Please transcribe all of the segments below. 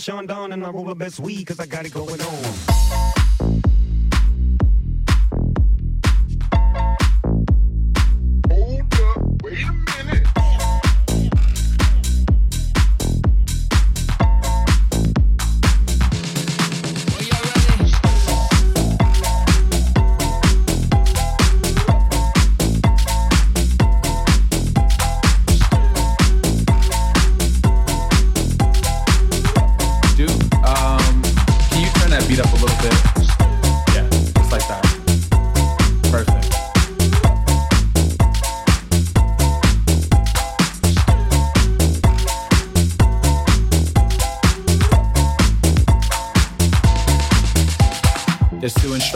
Sean down and I roll the best weed cause I got it going on.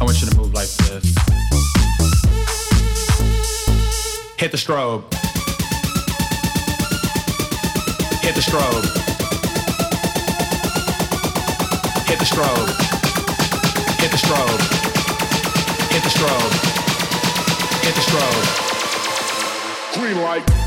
I want you to move like this. Hit the strobe. Hit the strobe. Hit the strobe. Hit the strobe. Hit the strobe. Hit the strobe. Green light.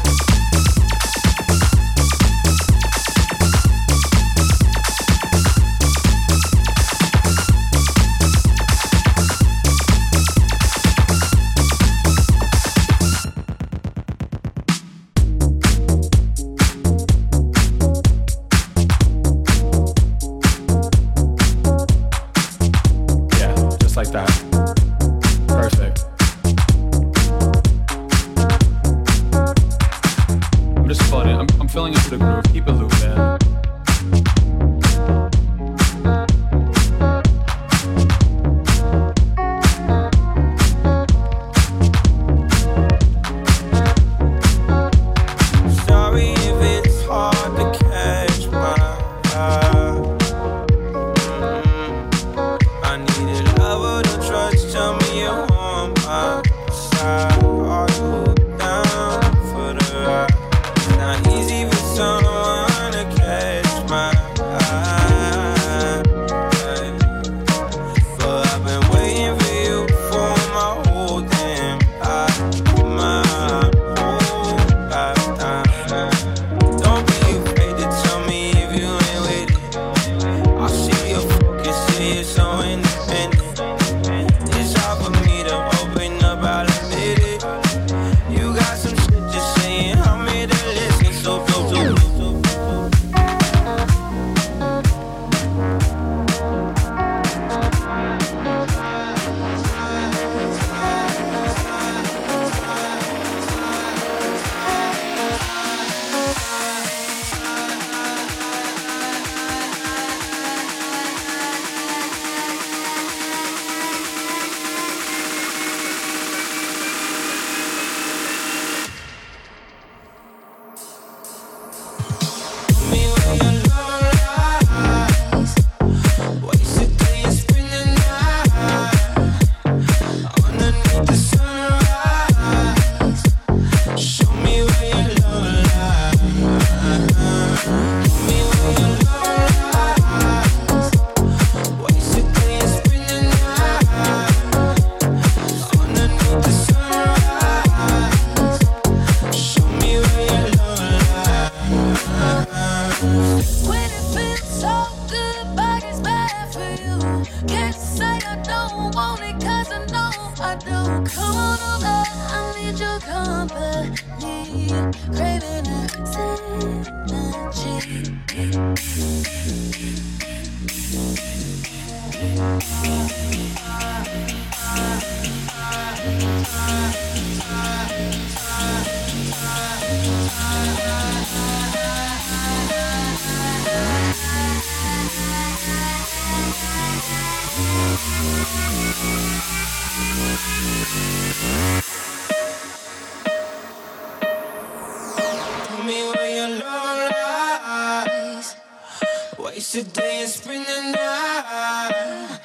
Today it's been a night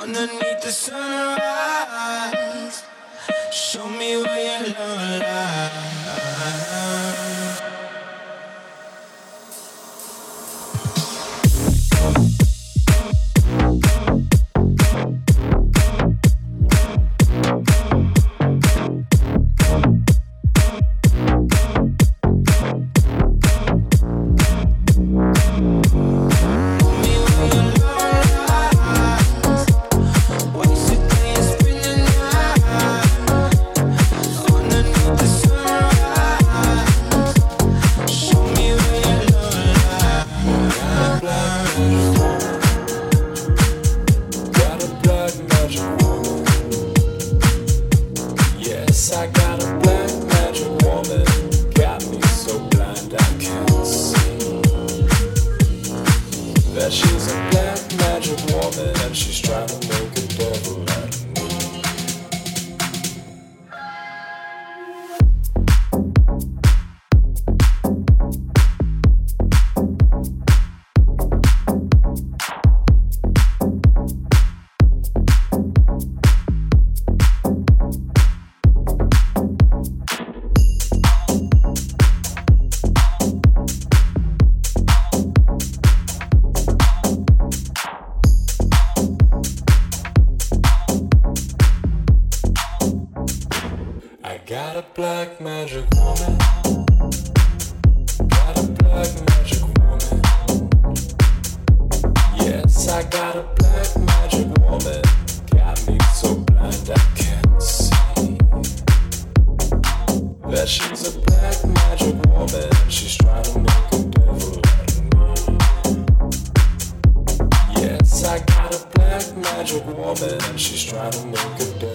underneath the sunrise. Show me where your love lies. she's a black magic woman. She's trying to make a devil out of me. Yes, I got a black magic woman. She's to make a devil.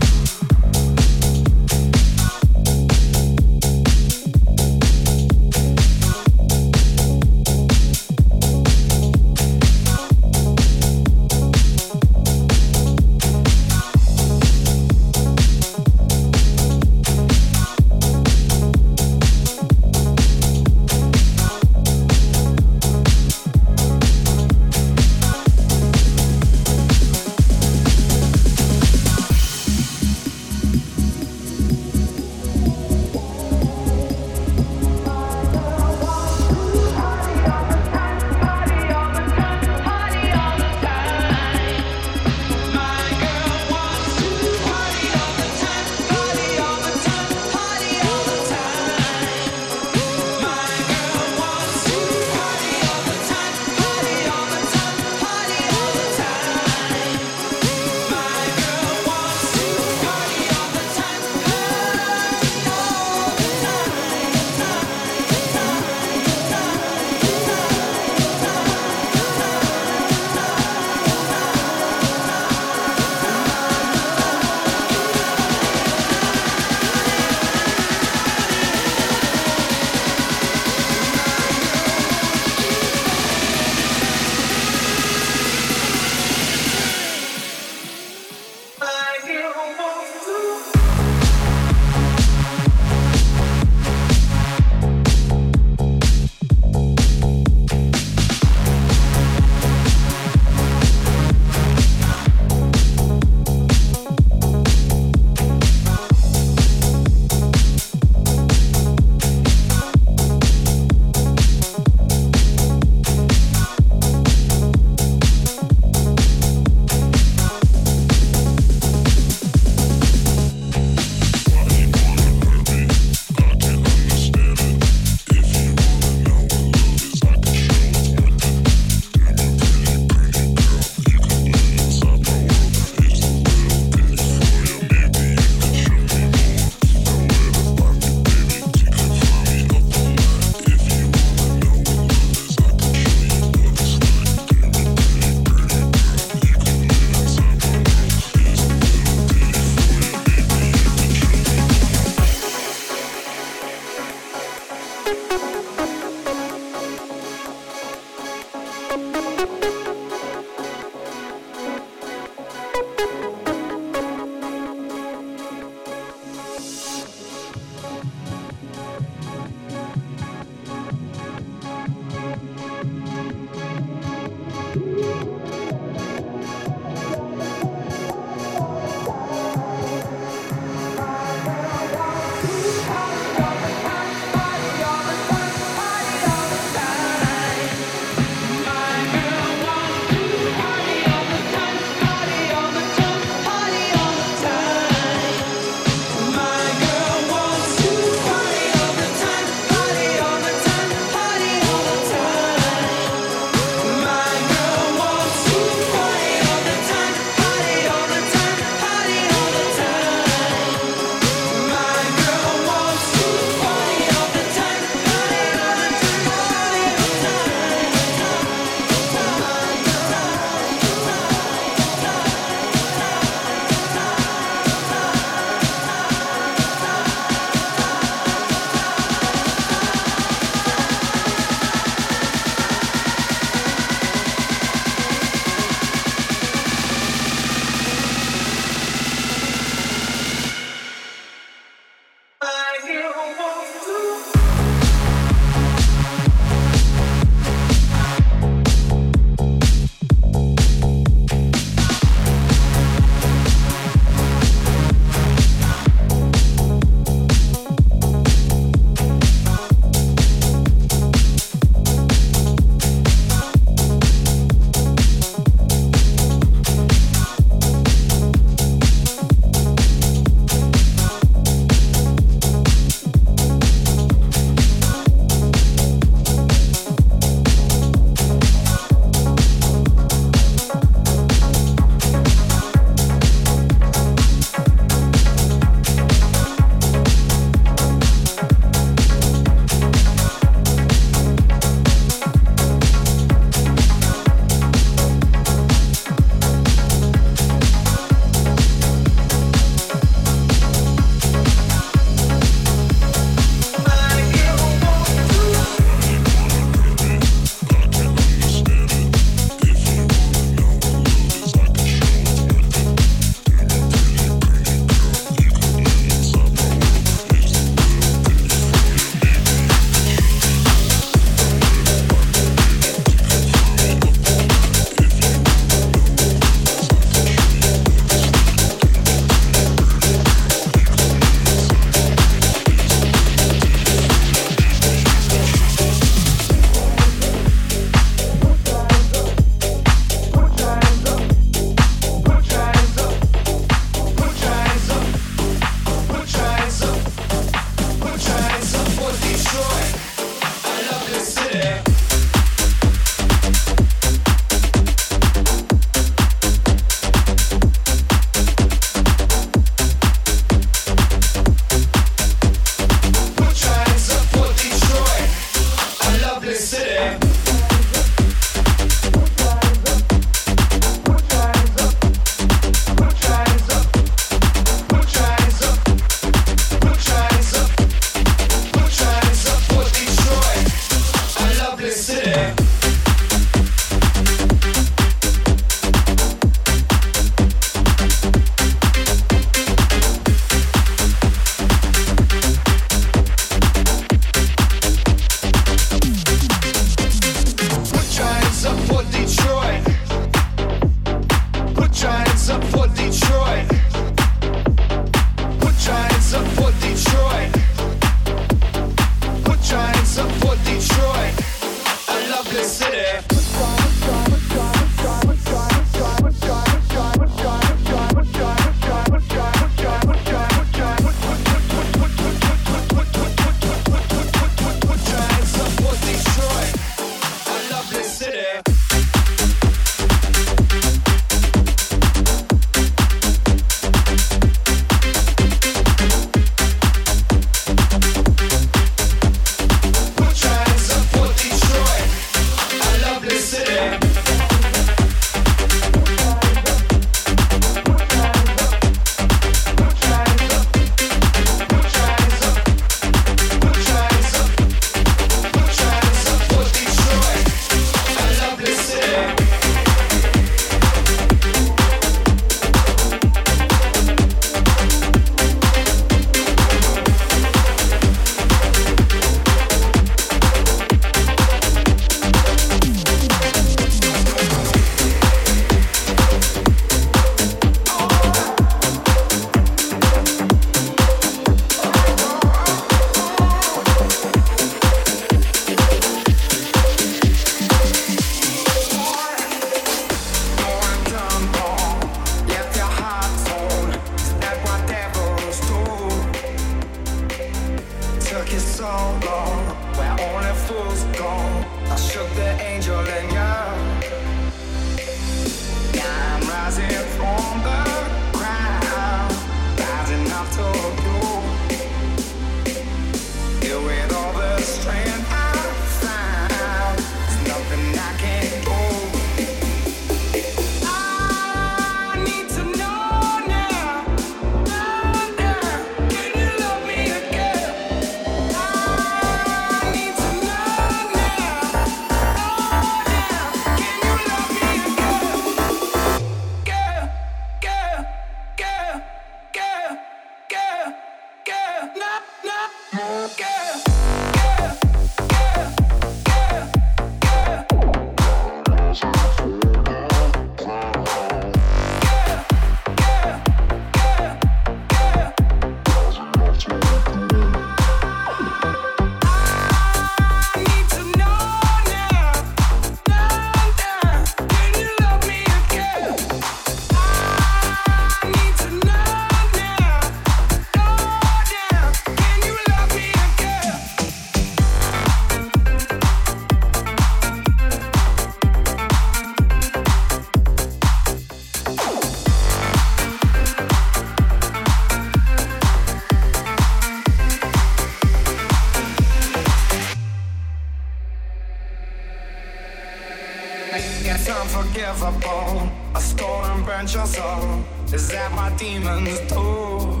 Unforgivable. I stole and burnt your soul. Is that what demons do?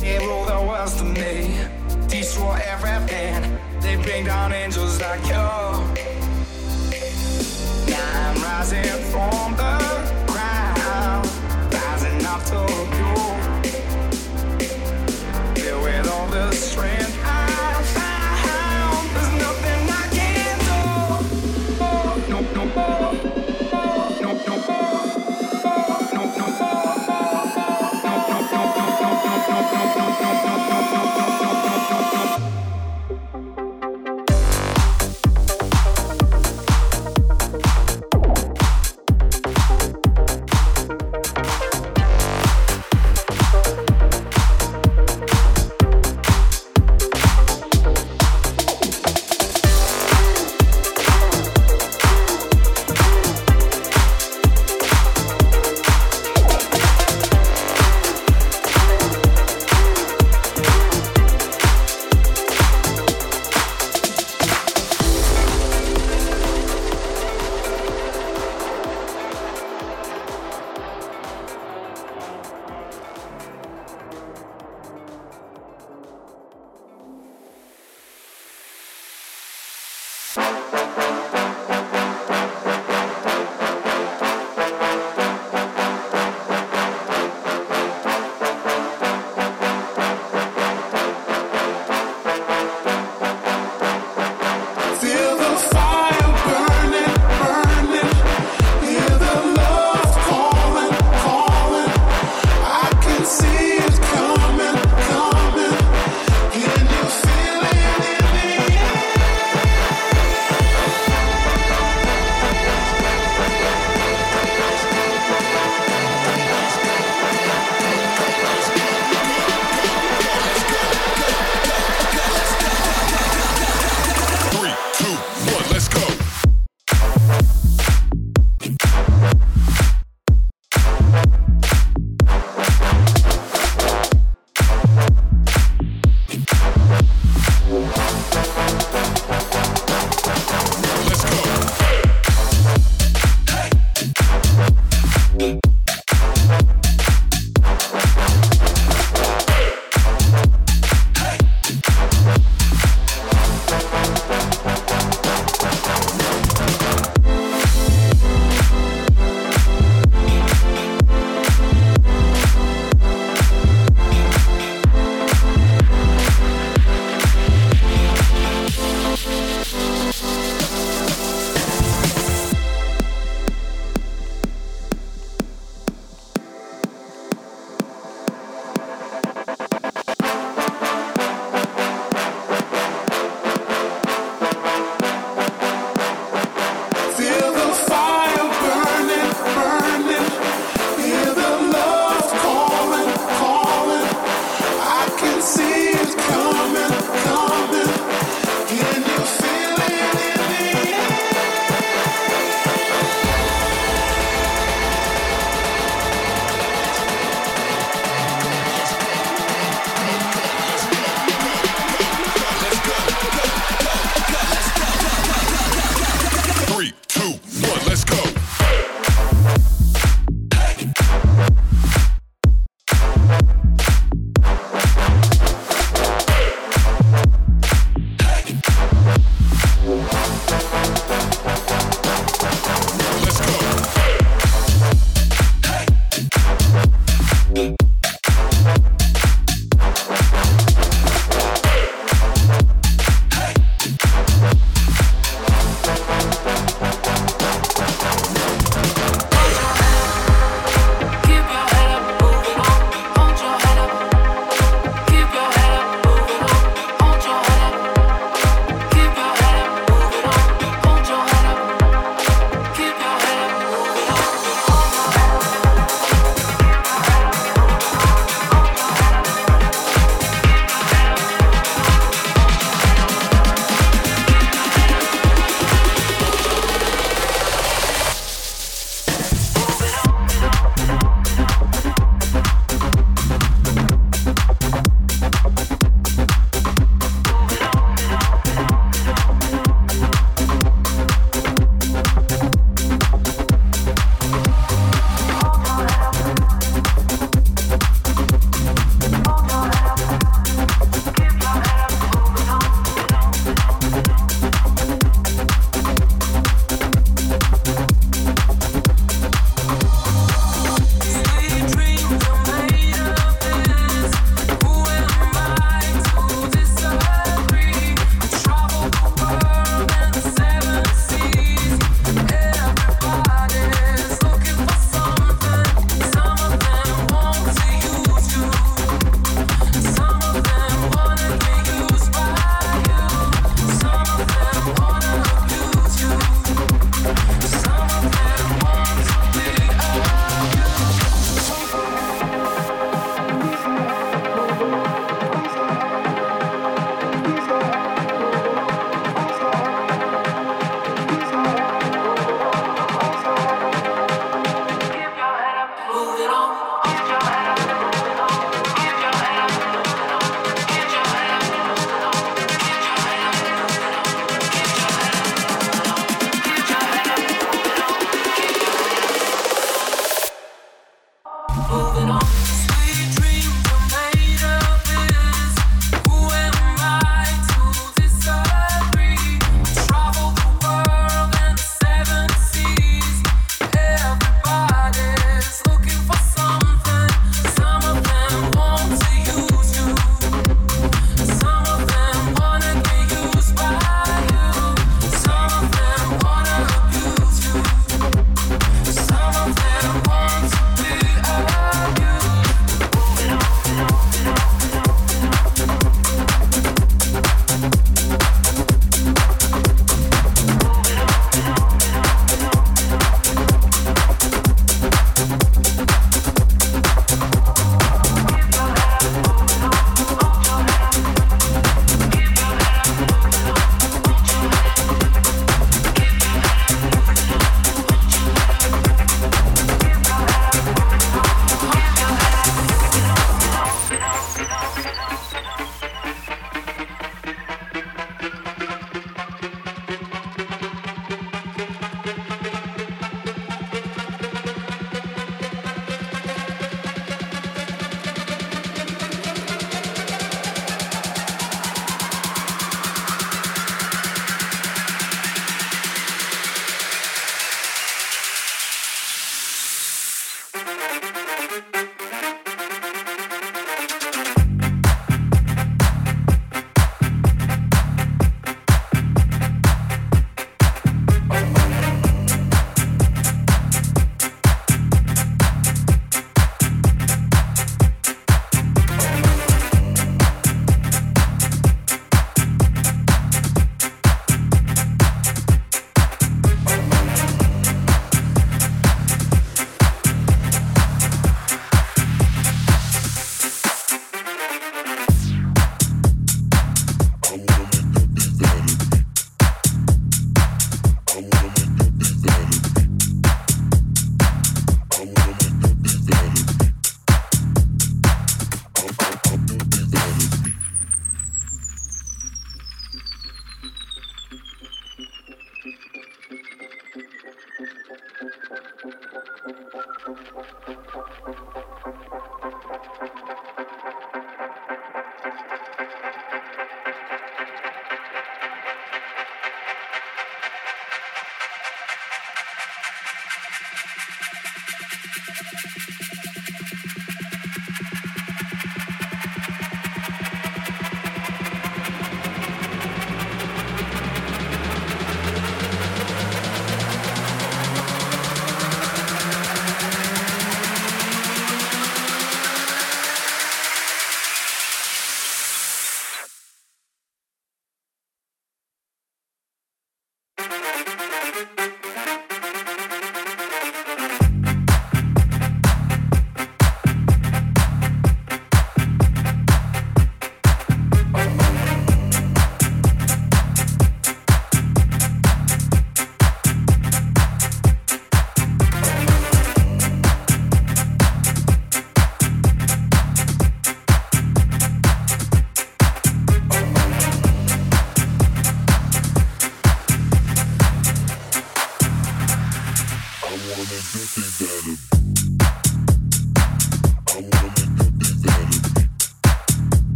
They rule the world to me, destroy everything. They bring down angels like you. Now I'm rising from the ground, rising up to you. Filled with all the strength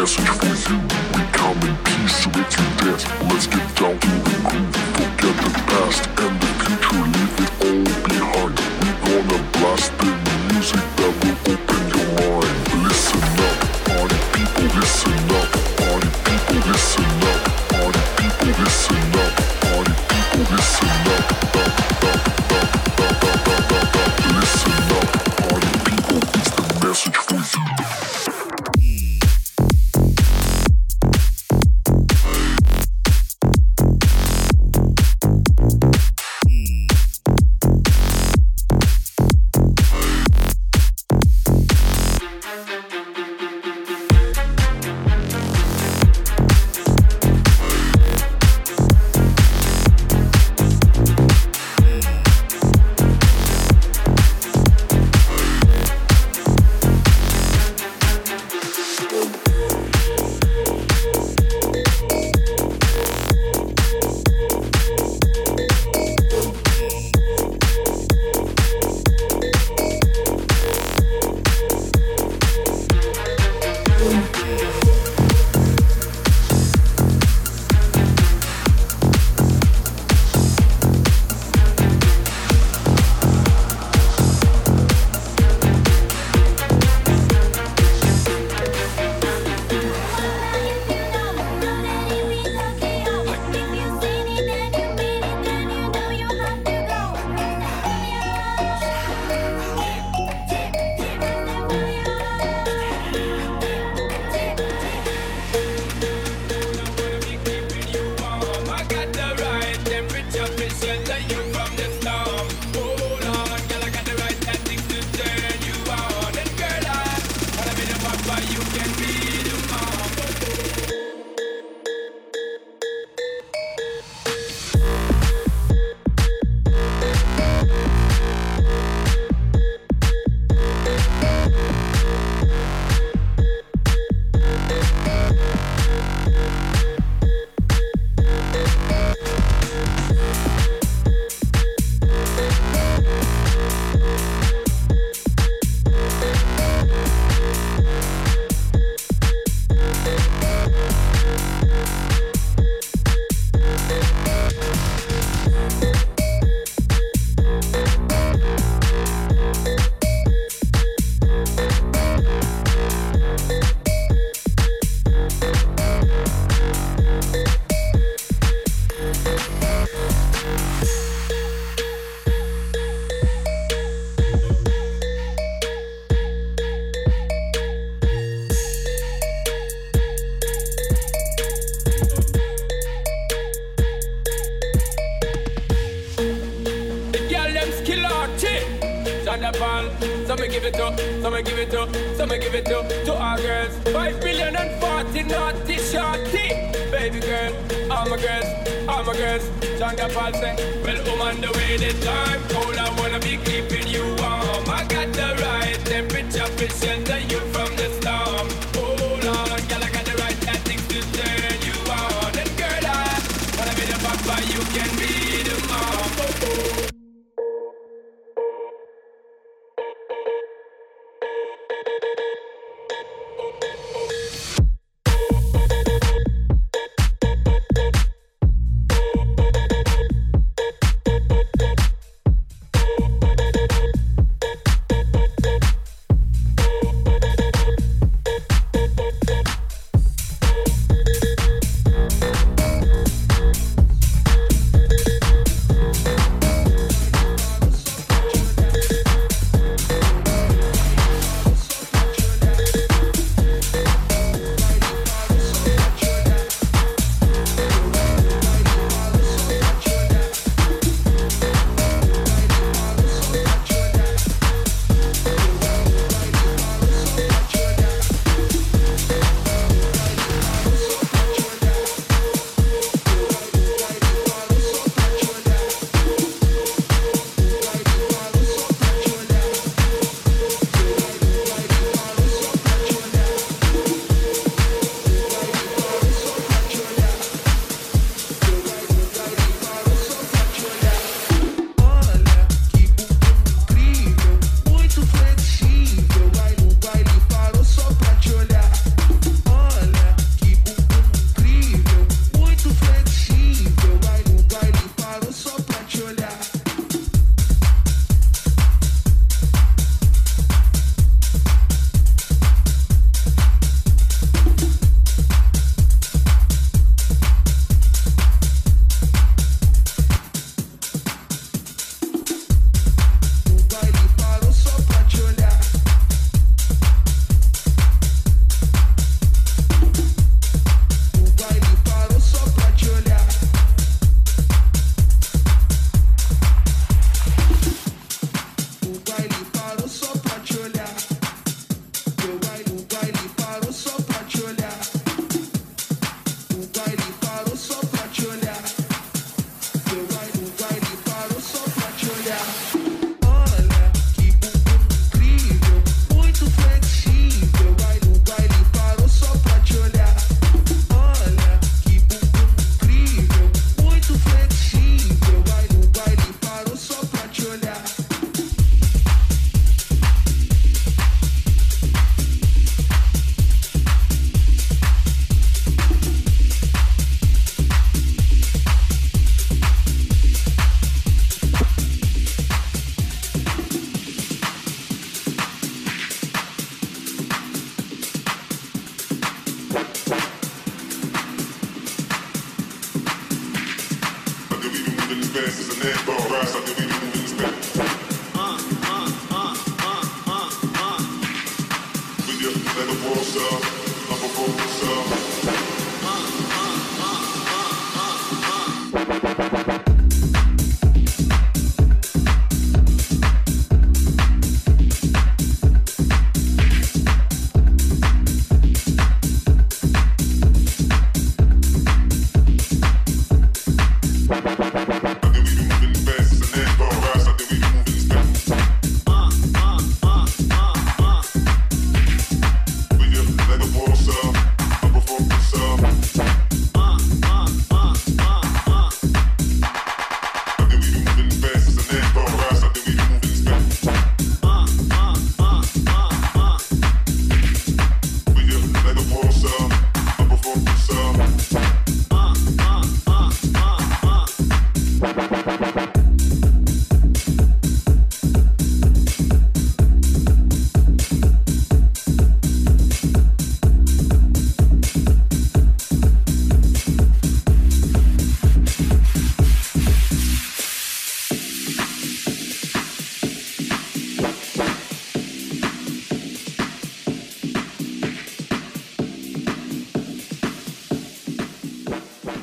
message for you. We come in peace to make you dance. Let's get down